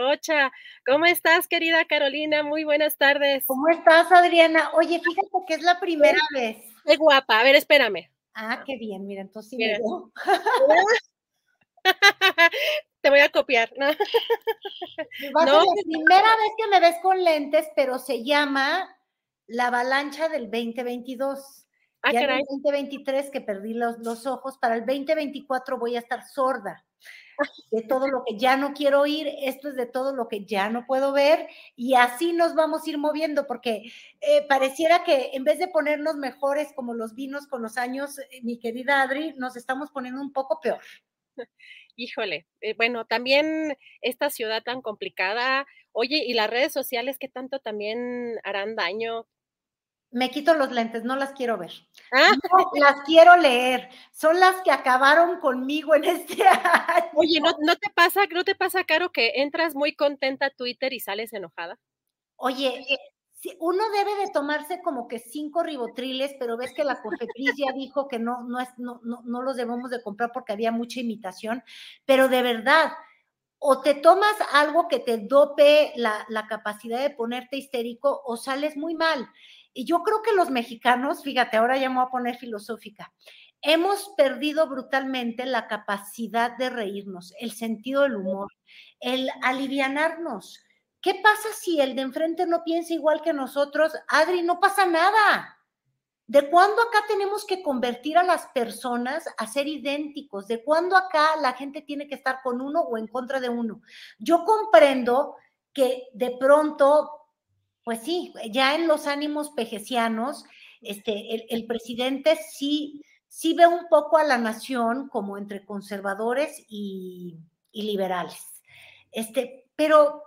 Rocha, ¿cómo estás, querida Carolina? Muy buenas tardes. ¿Cómo estás, Adriana? Oye, fíjate que es la primera vez. Qué guapa. A ver, espérame. Ah, qué bien, mira, entonces sí Mira. me. Te voy a copiar. ¿no? Va a No. ser la primera vez que me ves con lentes, pero se llama La avalancha del 2022. Ah, ya en caray. el 2023 que perdí los, los ojos, para el 2024 voy a estar sorda de todo lo que ya no quiero oír, esto es de todo lo que ya no puedo ver y así nos vamos a ir moviendo porque eh, pareciera que en vez de ponernos mejores como los vinos con los años, eh, mi querida Adri, nos estamos poniendo un poco peor. Híjole, eh, bueno, también esta ciudad tan complicada. Oye, y las redes sociales que tanto también harán daño. Me quito los lentes, no las quiero ver. Ah, No las quiero leer. Son las que acabaron conmigo en este año. oye, ¿no, no te pasa, no te pasa, Caro, que entras muy contenta a Twitter y sales enojada? Oye, eh, uno debe de tomarse como que cinco ribotriles, pero ves que la Cofepris ya dijo que no, no, es, no, no, no los debemos de comprar porque había mucha imitación, pero de verdad, o te tomas algo que te dope la, la capacidad de ponerte histérico o sales muy mal. Y yo creo que los mexicanos, fíjate, ahora ya me voy a poner filosófica, hemos perdido brutalmente la capacidad de reírnos, el sentido del humor, el alivianarnos. ¿Qué pasa si el de enfrente no piensa igual que nosotros? Adri, no pasa nada. ¿De cuándo acá tenemos que convertir a las personas a ser idénticos? ¿De cuándo acá la gente tiene que estar con uno o en contra de uno? Yo comprendo que de pronto, pues sí, ya en los ánimos pejecianos, este, el, presidente sí, sí ve un poco a la nación como entre conservadores y, y liberales. Este, pero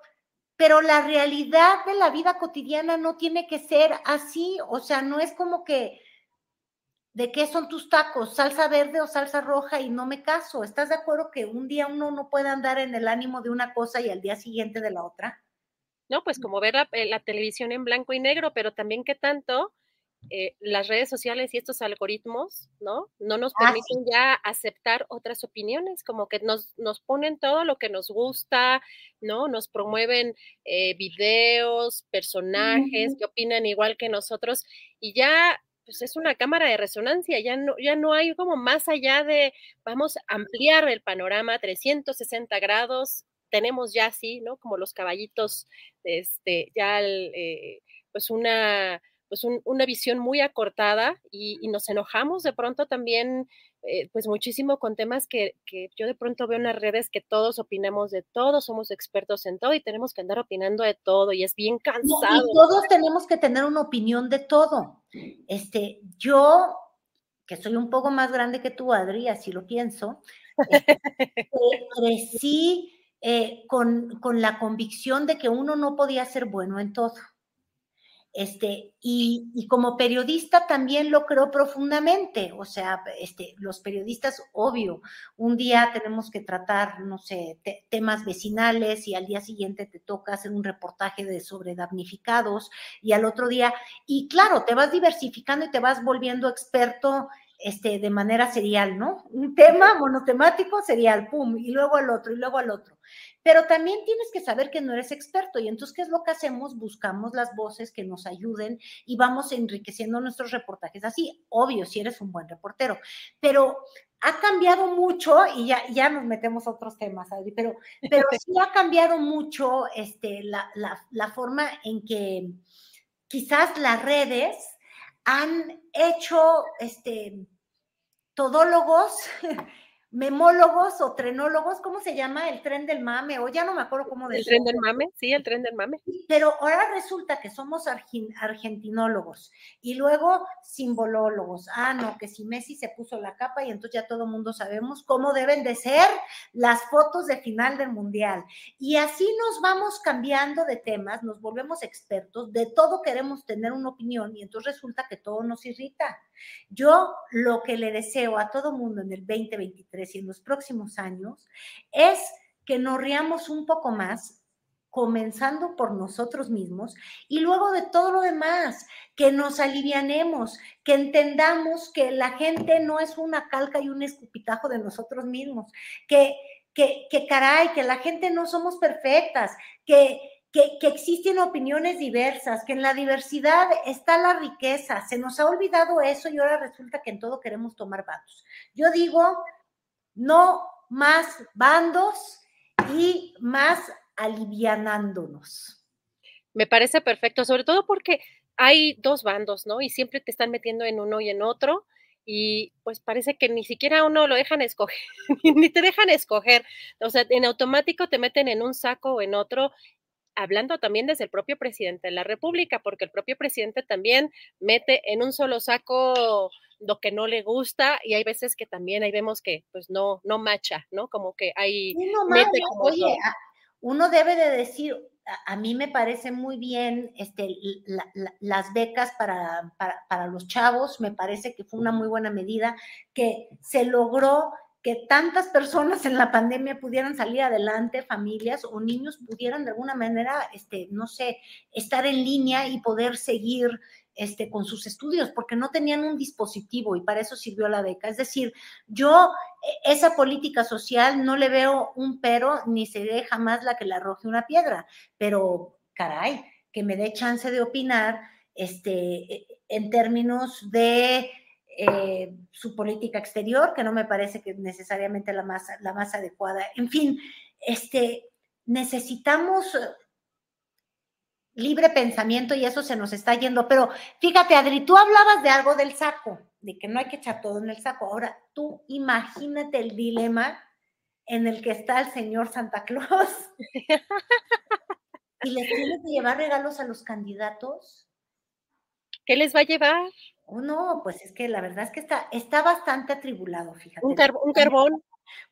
pero la realidad de la vida cotidiana no tiene que ser así, o sea, no es como que de qué son tus tacos, salsa verde o salsa roja y no me caso. ¿Estás de acuerdo que un día uno no puede andar en el ánimo de una cosa y al día siguiente de la otra? No, pues como ver la, eh, la televisión en blanco y negro, pero también que tanto eh, las redes sociales y estos algoritmos, ¿no? No nos Ah, permiten ya aceptar otras opiniones, como que nos, nos ponen todo lo que nos gusta, ¿no? Nos promueven eh, videos, personajes que opinan igual que nosotros y ya pues es una cámara de resonancia, ya no, ya no hay como más allá de, vamos a ampliar el panorama 360 grados, tenemos ya así, ¿no? Como los caballitos, este, ya el, eh, pues una pues un- una visión muy acortada y, y nos enojamos de pronto también, eh, pues muchísimo con temas que, que yo de pronto veo en las redes que todos opinamos de todo, somos expertos en todo y tenemos que andar opinando de todo y es bien cansado. y todos tenemos que tener una opinión de todo. Este, yo, que soy un poco más grande que tú, Adri, así lo pienso, este, crecí eh, con, con la convicción de que uno no podía ser bueno en todo. Este, y, como periodista también lo creo profundamente, o sea, este, los periodistas, obvio, un día tenemos que tratar, no sé, te- temas vecinales y al día siguiente te toca hacer un reportaje de sobre damnificados y al otro día, y claro, te vas diversificando y te vas volviendo experto este, de manera serial, ¿no? Un tema monotemático serial, pum, y luego al otro, y luego al otro. pero también tienes que saber que no eres experto y entonces, ¿qué es lo que hacemos? Buscamos las voces que nos ayuden y vamos enriqueciendo nuestros reportajes así, obvio, si eres un buen reportero, pero ha cambiado mucho y ya, ya nos metemos a otros temas, Adri, pero, pero sí ha cambiado mucho este, la, la, la forma en que quizás las redes han hecho este, todólogos memólogos o trenólogos, ¿cómo se llama? El tren del mame, o ya no me acuerdo cómo decirlo. El tren del mame, sí, el tren del mame. Pero ahora resulta que somos argentinólogos y luego simbolólogos. Ah, no, que si Messi se puso la capa y entonces ya todo mundo sabemos cómo deben de ser las fotos de final del mundial. Y así nos vamos cambiando de temas, nos volvemos expertos, de todo queremos tener una opinión y entonces resulta que todo nos irrita. Yo lo que le deseo a todo mundo en el 2023 en los próximos años es que nos riamos un poco más, comenzando por nosotros mismos y luego de todo lo demás, que nos alivianemos, que entendamos que la gente no es una calca y un escupitajo de nosotros mismos, que, que, que caray, que la gente no somos perfectas, que que, existen opiniones diversas, que en la diversidad está la riqueza. Se nos ha olvidado eso y ahora resulta que en todo queremos tomar bandos. Yo digo, no más bandos y más alivianándonos. Me parece perfecto, sobre todo porque hay dos bandos, ¿no? Y siempre te están metiendo en uno y en otro y pues parece que ni siquiera uno lo dejan escoger, ni te dejan escoger. O sea, en automático te meten en un saco o en otro hablando también desde el propio presidente de la República, porque el propio presidente también mete en un solo saco lo que no le gusta y hay veces que también ahí vemos que pues no no macha, ¿no? Como que hay oye, uno debe de decir a, mí me parece muy bien este, las becas para, para, para los chavos, me parece que fue una muy buena medida que se logró que tantas personas en la pandemia pudieran salir adelante, familias o niños pudieran de alguna manera, este, no sé, estar en línea y poder seguir este, con sus estudios, porque no tenían un dispositivo y para eso sirvió la beca. Es decir, yo e, esa política social no le veo un pero ni seré jamás la que le arroje una piedra, pero caray, que me dé chance de opinar este, e, en términos de eh, su política exterior, que no me parece que necesariamente la más, la más adecuada. En fin, este, necesitamos libre pensamiento y eso se nos está yendo. Pero fíjate, Adri, tú hablabas de algo del saco, de que no hay que echar todo en el saco. Ahora, tú imagínate el dilema en el que está el señor Santa Claus y le tiene que llevar regalos a los candidatos. ¿Qué les va a llevar? Oh, no, pues es que la verdad es que está, está bastante atribulado, fíjate. Un, carbón.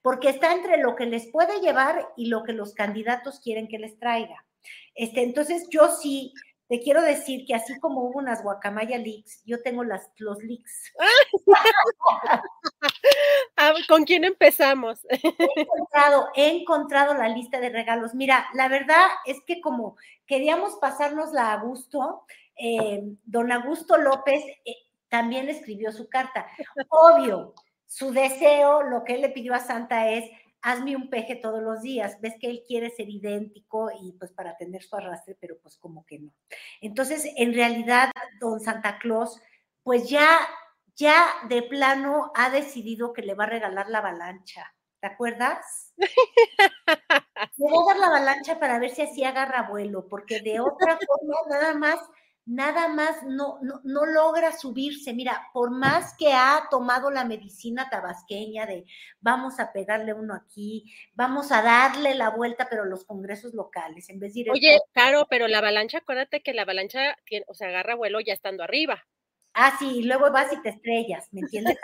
Porque está entre lo que les puede llevar y lo que los candidatos quieren que les traiga. Este, entonces, yo sí te quiero decir que así como hubo unas guacamaya leaks, yo tengo las, los leaks. ¿Con quién empezamos? he, encontrado, he encontrado la lista de regalos. Mira, la verdad es que como queríamos pasárnosla a gusto, eh, don Augusto López eh, también escribió su carta. Obvio, su deseo, lo que él le pidió a Santa es, hazme un peje todos los días. Ves que él quiere ser idéntico y pues para tener su arrastre, pero pues como que no. Entonces, en realidad, don Santa Claus, pues ya, ya de plano ha decidido que le va a regalar la avalancha. ¿Te acuerdas? Le voy a dar la avalancha para ver si así agarra vuelo, porque de otra forma nada más nada más no, no, logra subirse. Mira, por más que ha tomado la medicina tabasqueña de vamos a pegarle uno aquí, vamos a darle la vuelta, pero los congresos locales, en vez de ir... Oye, claro, pero la avalancha, acuérdate que la avalancha, tiene, o sea, agarra vuelo ya estando arriba. Ah, sí, y luego vas y te estrellas, ¿me entiendes?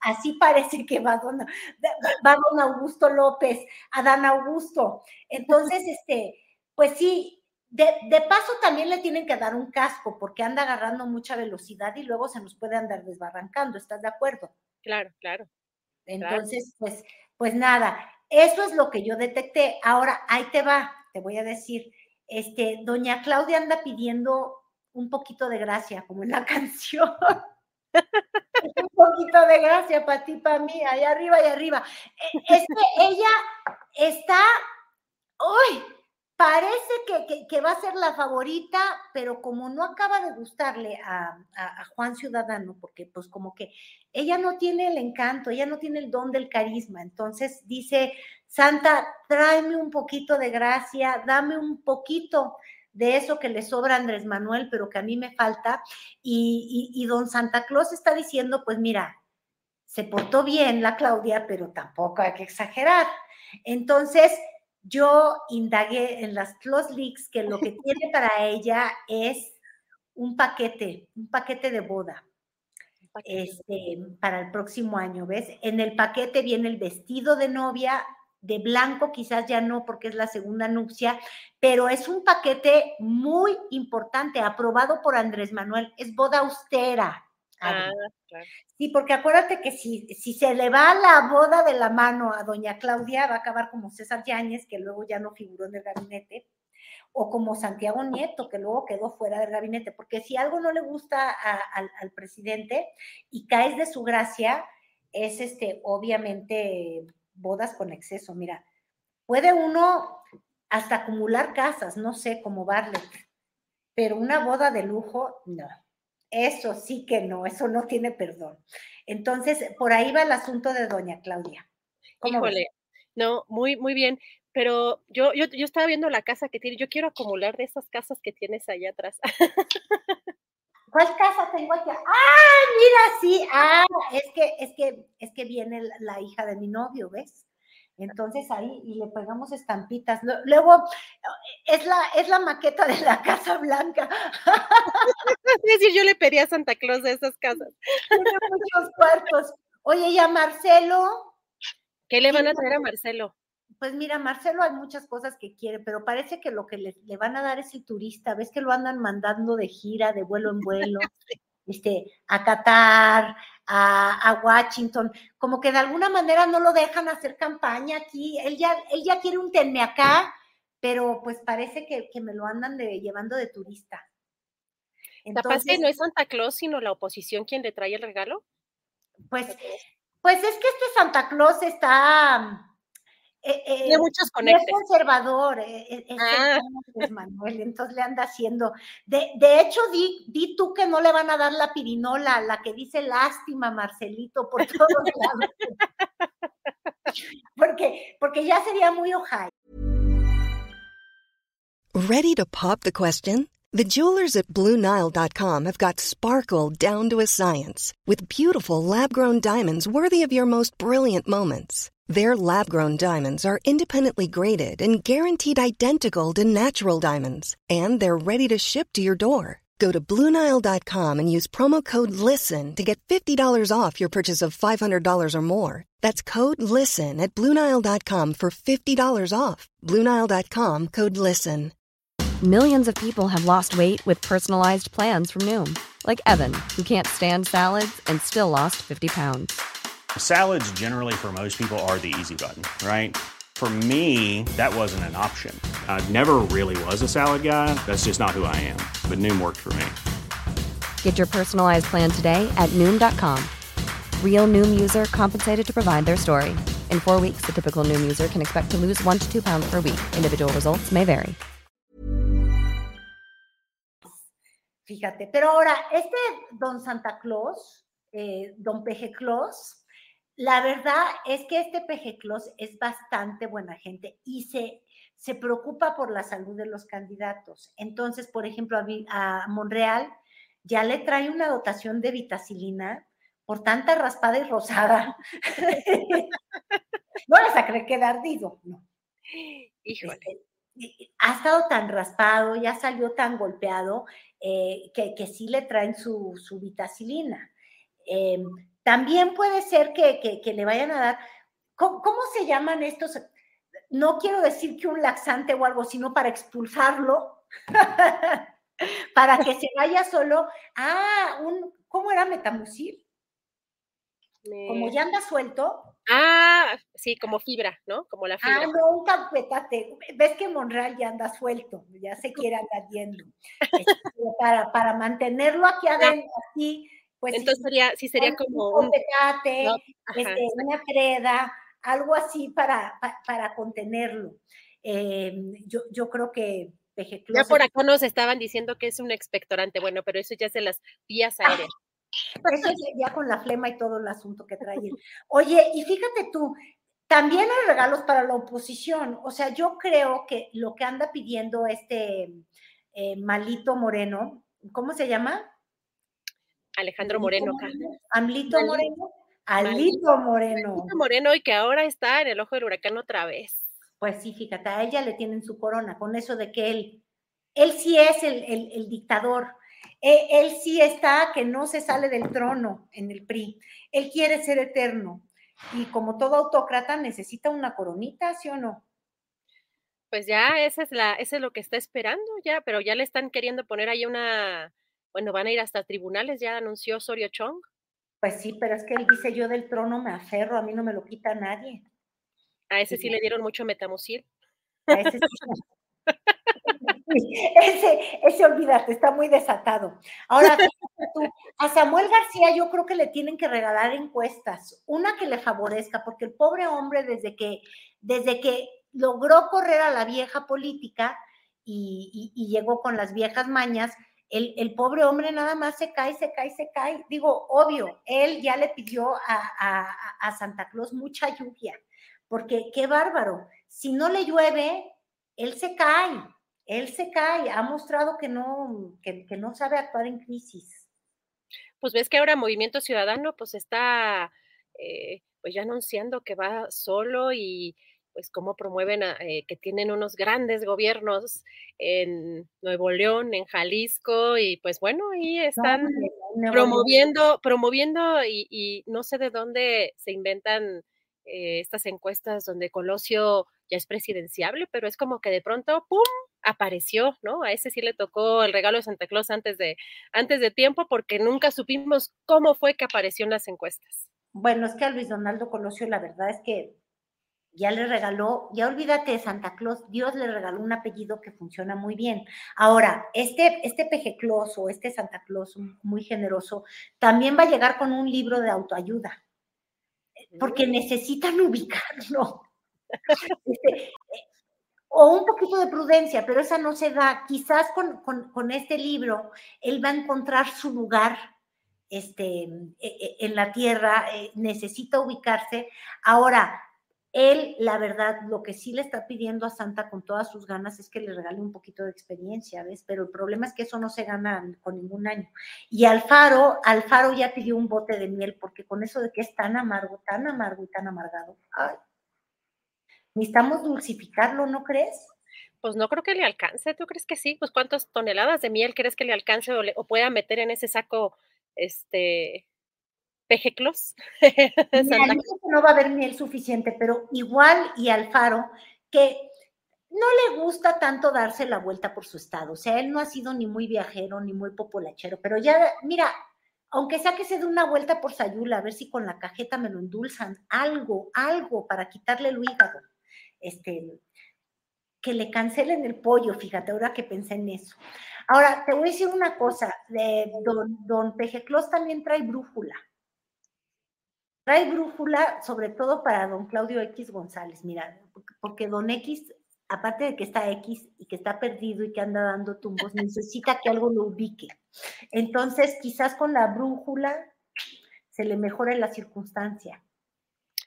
Así parece que va don, va don Augusto López, Adán Augusto. Entonces, este, pues sí, de, paso también le tienen que dar un casco porque anda agarrando mucha velocidad y luego se nos puede andar desbarrancando, ¿estás de acuerdo? Claro, claro. Entonces, pues, pues nada, eso es lo que yo detecté. Ahora, ahí te va, te voy a decir, este, doña Claudia anda pidiendo un poquito de gracia, como en la canción. un poquito de gracia para ti, para mí, ahí arriba y arriba. E, es que ella está ¡Uy! Parece que, va a ser la favorita, pero como no acaba de gustarle a, Juan Ciudadano, porque pues como que ella no tiene el encanto, ella no tiene el don del carisma, entonces dice, Santa, tráeme un poquito de gracia, dame un poquito de eso que le sobra a Andrés Manuel, pero que a mí me falta. Y, y, don Santa Claus está diciendo, pues mira, se portó bien la Claudia, pero tampoco hay que exagerar. Entonces, yo indagué en las Claus Leaks que lo que tiene para ella es un paquete, un paquete de boda. Este, para el próximo año, ¿ves? En el paquete viene el vestido de novia, de blanco, quizás ya no porque es la segunda nupcia, pero es un paquete muy importante, aprobado por Andrés Manuel, es boda austera. Ah, sí, porque acuérdate que si, si se le va la boda de la mano a doña Claudia, va a acabar como César Yáñez, que luego ya no figuró en el gabinete, o como Santiago Nieto, que luego quedó fuera del gabinete, porque si algo no le gusta al, al presidente y caes de su gracia, es este, obviamente bodas con exceso. Mira, puede uno hasta acumular casas, no sé, como Barlet, pero una boda de lujo, no. Eso sí que no, eso no tiene perdón. Entonces, por ahí va el asunto de doña Claudia. Híjole, no, muy, muy bien. Pero yo, yo, yo estaba viendo la casa que tiene, yo quiero acumular de esas casas que tienes allá atrás. ¿Cuál casa tengo aquí? ¡Ah, mira, sí! Ah, es que, es que, es que viene la hija de mi novio, ¿ves? Entonces ahí y le pegamos estampitas. Luego es la, es la maqueta de la Casa Blanca. Es decir, yo le pedí a Santa Claus de esas casas. Tiene muchos cuartos. Oye, ¿y a Marcelo? ¿Qué le van a traer a Marcelo? Pues mira, Marcelo hay muchas cosas que quiere, pero parece que lo que le, van a dar es el turista. Ves que lo andan mandando de gira, de vuelo en vuelo, este, a Qatar, a, Washington. Como que de alguna manera no lo dejan hacer campaña aquí. Él ya, él ya quiere un tenme acá, pero pues parece que, me lo andan de, llevando de turista. Entonces, no es Santa Claus, sino la oposición quien le trae el regalo? Pues, pues es que este Santa Claus está eh, eh, muchos conectes. Es conservador, eh, ah. Manuel, entonces le anda haciendo. De, de hecho, di, di, tú que no le van a dar la pirinola, la que dice lástima, Marcelito, por todos lados. porque, porque ya sería muy ojay. Ready to pop the question? The jewelers at BlueNile.com have got sparkle down to a science with beautiful lab grown diamonds worthy of your most brilliant moments. Their lab grown diamonds are independently graded and guaranteed identical to natural diamonds, and they're ready to ship to your door. Go to Bluenile.com and use promo code LISTEN to get $50 off your purchase of $500 or more. That's code LISTEN at Bluenile.com for $50 off. Bluenile.com code LISTEN. Millions of people have lost weight with personalized plans from Noom, like Evan, who can't stand salads and still lost 50 pounds. Salads, generally, for most people, are the easy button, right? For me, that wasn't an option. I never really was a salad guy. That's just not who I am. But Noom worked for me. Get your personalized plan today at Noom.com. Real Noom user compensated to provide their story. In four weeks, the typical Noom user can expect to lose one to two pounds per week. Individual results may vary. Fíjate, pero ahora, este Don Santa Claus, eh, Don Peje Claus, La verdad es que este Pejeclos es bastante buena gente y se, se preocupa por la salud de los candidatos. Entonces, por ejemplo, a, a Monreal ya le trae una dotación de vitacilina por tanta raspada y rosada. no les a creer que ardido, no. Híjole. Este, ha estado tan raspado, ya salió tan golpeado, eh, que, que, sí le traen su, su vitacilina. Em, también puede ser que, le vayan a dar, ¿cómo, se llaman estos? No quiero decir que un laxante o algo, sino para expulsarlo, para que se vaya solo. Ah, un, ¿cómo era metamucil? Como ya anda suelto. Ah, sí, como fibra, ¿no? Como la fibra. Ah, no, un campetate. Ves que Monreal ya anda suelto, ya se quiere andar yendo. Este, para, para mantenerlo aquí adentro, así, pues Entonces sería, sí sería como un, este, una creda, algo así para, para, contenerlo. Em, yo, yo creo que ya por acá nos estaban diciendo que es un expectorante, bueno, pero eso ya es de las vías aéreas. Eso ya con la flema y todo el asunto que trae. Oye, y fíjate tú, también hay regalos para la oposición. O sea, yo creo que lo que anda pidiendo este eh, Malito Moreno, ¿cómo se llama? Alejandro Moreno. Amlito Moreno. Alito Moreno. Alito Moreno y que ahora está en el ojo del huracán otra vez. Pues sí, fíjate, a ella le tienen su corona con eso de que él, él sí es el, dictador, él, él, sí está que no se sale del trono en el PRI, él quiere ser eterno y como todo autócrata necesita una coronita, ¿sí o no? Pues ya esa es la, ese es lo que está esperando ya, pero ya le están queriendo poner ahí una, bueno, van a ir hasta tribunales, ya anunció Osorio Chong. Pues sí, pero es que él dice yo del trono me aferro, a mí no me lo quita nadie. A ese sí le dieron mucho metamucil. A ese sí. ese, ese, olvídate, está muy desatado. Ahora, a Samuel García yo creo que le tienen que regalar encuestas, una que le favorezca, porque el pobre hombre desde que, desde que logró correr a la vieja política y, llegó con las viejas mañas, el, el, pobre hombre nada más se cae, se cae, se cae. Digo, obvio, él ya le pidió a, a Santa Claus mucha lluvia porque qué bárbaro. Si no le llueve, él se cae, él se cae, ha mostrado que no, que, no sabe actuar en crisis. Pues ves que ahora Movimiento Ciudadano pues está eh, pues ya anunciando que va solo y pues cómo promueven eh, que tienen unos grandes gobiernos en Nuevo León, en Jalisco y pues bueno, ahí están promoviendo, promoviendo y, y, no sé de dónde se inventan eh, estas encuestas donde Colosio ya es presidenciable, pero es como que de pronto, ¡pum!, apareció, ¿no? A ese sí le tocó el regalo de Santa Claus antes de, antes de tiempo porque nunca supimos cómo fue que apareció en las encuestas. Bueno, es que a Luis Donaldo Colosio la verdad es que ya le regaló, ya olvídate de Santa Claus, Dios le regaló un apellido que funciona muy bien. Ahora, este, este Peje Claus o este Santa Claus muy generoso también va a llegar con un libro de autoayuda porque necesitan ubicarlo. Este, o un poquito de prudencia, pero esa no se da. Quizás con, este libro él va a encontrar su lugar este, e, e, en la tierra, eh, necesita ubicarse. Ahora, él, la verdad, lo que sí le está pidiendo a Santa con todas sus ganas es que le regale un poquito de experiencia, ¿ves? Pero el problema es que eso no se gana con ningún año. Y Alfaro, Alfaro ya pidió un bote de miel, porque con eso de que es tan amargo, tan amargo y tan amargado, ay, necesitamos dulcificarlo, ¿no crees? Pues no creo que le alcance, ¿tú crees que sí? Pues cuántas toneladas de miel crees que le alcance o, o pueda meter en ese saco, este, Pejeclos. no va a haber miel suficiente, pero igual y Alfaro, que no le gusta tanto darse la vuelta por su estado. O sea, él no ha sido ni muy viajero ni muy popolachero, pero ya, mira, aunque sea que se dé una vuelta por Sayula, a ver si con la cajeta me lo endulzan, algo, algo para quitarle el hígado. Este, que le cancelen el pollo, fíjate, ahora que pensé en eso. Ahora, te voy a decir una cosa, de don, don Pejeclos también trae brújula. Trae brújula, sobre todo para don Claudio X González, mira, porque don X, aparte de que está X y que está perdido y que anda dando tumbos, necesita que algo lo ubique. Entonces, quizás con la brújula se le mejore la circunstancia.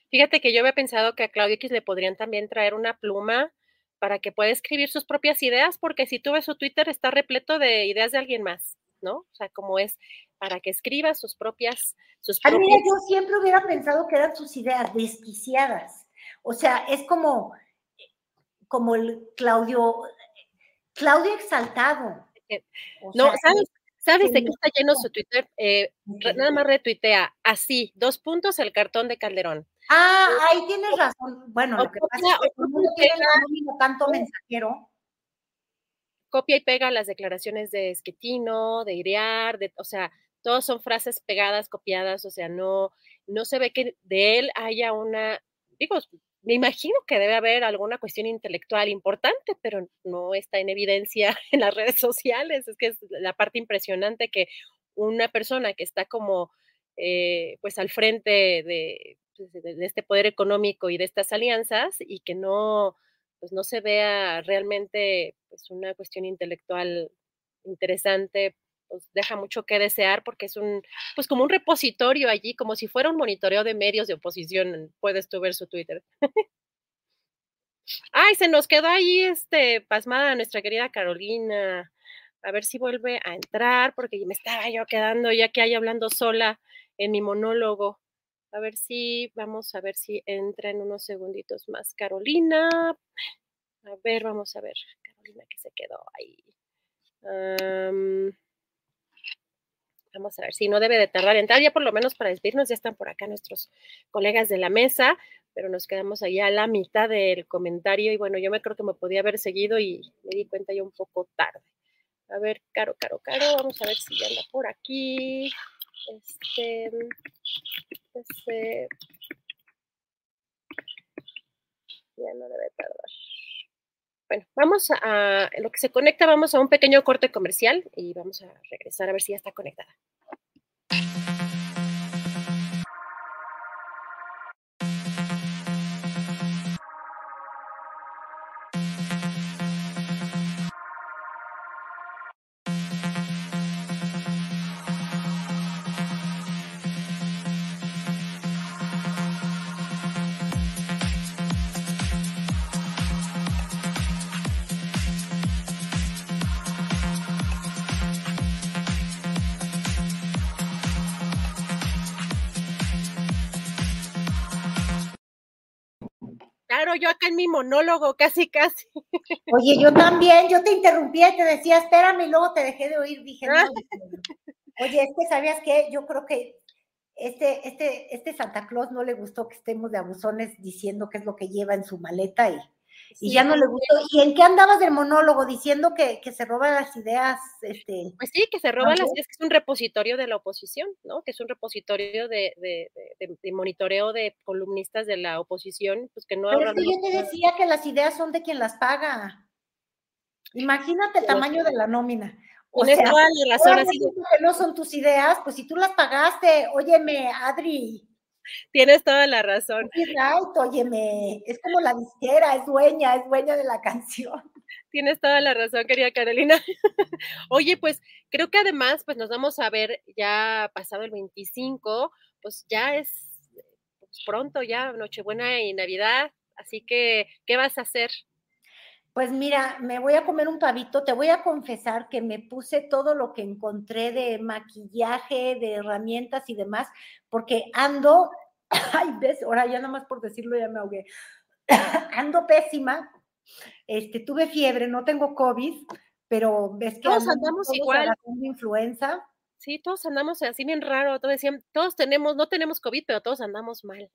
Fíjate que yo había pensado que a Claudio X le podrían también traer una pluma para que pueda escribir sus propias ideas, porque si tú ves su Twitter está repleto de ideas de alguien más. ¿no? O sea, como es para que escriba sus propias... Sus yo siempre hubiera pensado que eran sus ideas desquiciadas. O sea, es como, como el Claudio, Claudio exaltado. Eh, no, ¿sabes? ¿Sabes de qué está lleno su Twitter? Eh, nada más retuitea así, dos puntos el cartón de Calderón. Ah, ahí tienes razón. Bueno, lo que pasa es que mundo tiene tanto mensajero copia y pega las declaraciones de Esquetino, de Iriar, de, o sea, todas son frases pegadas, copiadas, o sea, no, no se ve que de él haya una, digo, me imagino que debe haber alguna cuestión intelectual importante, pero no está en evidencia en las redes sociales. Es que es la parte impresionante que una persona que está como, eh, pues, al frente pues, de, de, este poder económico y de estas alianzas y que no, pues no se vea realmente pues una cuestión intelectual interesante, pues deja mucho que desear porque es un, pues como un repositorio allí, como si fuera un monitoreo de medios de oposición, puedes tú ver su Twitter. Ay, se nos quedó ahí este pasmada nuestra querida Carolina. A ver si vuelve a entrar, porque me estaba yo quedando ya que hay hablando sola en mi monólogo. A ver si, vamos a ver si entra en unos segunditos más Carolina. A ver, vamos a ver. Carolina que se quedó ahí. Vamos a ver si no debe de tardar en entrar, ya por lo menos para despedirnos, ya están por acá nuestros colegas de la mesa, pero nos quedamos allá a la mitad del comentario y bueno, yo me creo que me podía haber seguido y me di cuenta ya un poco tarde. A ver, Caro, Caro, Caro, vamos a ver si ya anda por aquí. Este, este, ya no debe tardar. Bueno, vamos a, lo que se conecta, vamos a un pequeño corte comercial y vamos a regresar a ver si ya está conectada. Yo acá en mi monólogo, casi, casi. Oye, yo también, yo te interrumpía y te decía, espérame, y luego te dejé de oír, dije, no. Oye, es que sabías que yo creo que este, este, este Santa Claus no le gustó que estemos de abusones diciendo qué es lo que lleva en su maleta y y ya no le gustó. ¿Y en qué andabas del monólogo diciendo que, se roba las ideas? Este, pues sí, que se roba las ideas, que es un repositorio de la oposición, ¿no? Que es un repositorio de, monitoreo de columnistas de la oposición, pues que no Pero es que yo te decía que las ideas son de quien las paga. Imagínate el tamaño de la nómina. O sea, toda la que no son tus ideas, pues si tú las pagaste, óyeme, Adri, Tienes toda la razón. Right, óyeme, es como la disquera, es dueña, es dueña de la canción. Tienes toda la razón, querida Carolina. Oye, pues creo que además, pues nos vamos a ver ya pasado el 25, pues ya es pues, pronto, ya Nochebuena y Navidad, así que, ¿qué vas a hacer? Pues mira, me voy a comer un pavito. Te voy a confesar que me puse todo lo que encontré de maquillaje, de herramientas y demás, porque ando, ay, ves, ahora ya nada más por decirlo ya me ahogué. ando pésima. Este, tuve fiebre, no tengo COVID, pero ves que todos andamos igual. influenza. Sí, todos andamos así bien raro. Todos decían, todos tenemos, no tenemos COVID, pero todos andamos mal.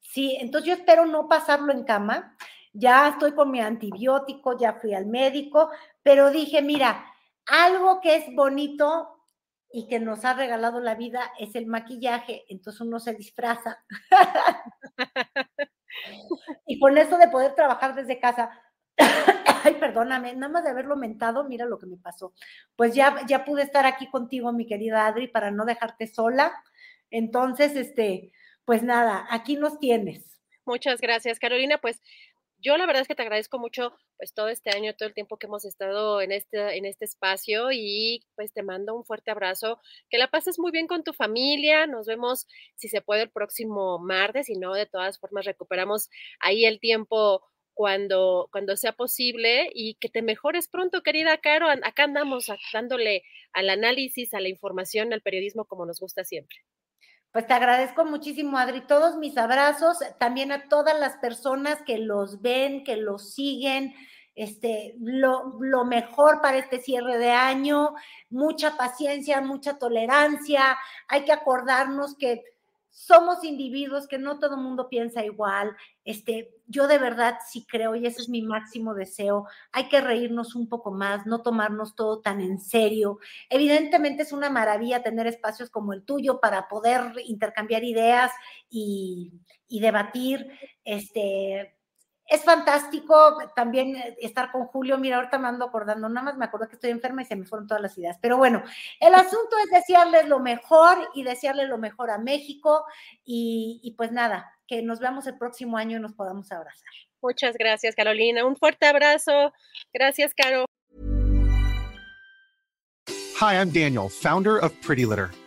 Sí, entonces yo espero no pasarlo en cama ya estoy con mi antibiótico, ya fui al médico, pero dije, mira, algo que es bonito y que nos ha regalado la vida es el maquillaje, entonces uno se disfraza. y con eso de poder trabajar desde casa, ay, perdóname, nada más de haberlo mentado, mira lo que me pasó. Pues ya, ya pude estar aquí contigo, mi querida Adri, para no dejarte sola. Entonces, este, pues nada, aquí nos tienes. Muchas gracias, Carolina. Pues yo la verdad es que te agradezco mucho pues todo este año, todo el tiempo que hemos estado en este, en este espacio y pues te mando un fuerte abrazo, que la pases muy bien con tu familia, nos vemos si se puede el próximo martes, si no, de todas formas recuperamos ahí el tiempo cuando, cuando sea posible y que te mejores pronto, querida Caro, acá andamos dándole al análisis, a la información, al periodismo como nos gusta siempre. Pues te agradezco muchísimo, Adri, todos mis abrazos, también a todas las personas que los ven, que los siguen, este, lo, lo, mejor para este cierre de año, mucha paciencia, mucha tolerancia, hay que acordarnos que somos individuos que no todo el mundo piensa igual. Este, yo de verdad sí creo, y ese es mi máximo deseo, hay que reírnos un poco más, no tomarnos todo tan en serio. Evidentemente es una maravilla tener espacios como el tuyo para poder intercambiar ideas y, y debatir. Este, es fantástico también eh, estar con Julio. Mira, ahorita me ando acordando, nada más me acuerdo que estoy enferma y se me fueron todas las ideas. Pero bueno, el asunto es desearles lo mejor y desearle lo mejor a México y, y pues nada, que nos veamos el próximo año y nos podamos abrazar. Muchas gracias, Carolina. Un fuerte abrazo. Gracias, Caro. Hi, I'm Daniel, founder of Pretty Litter.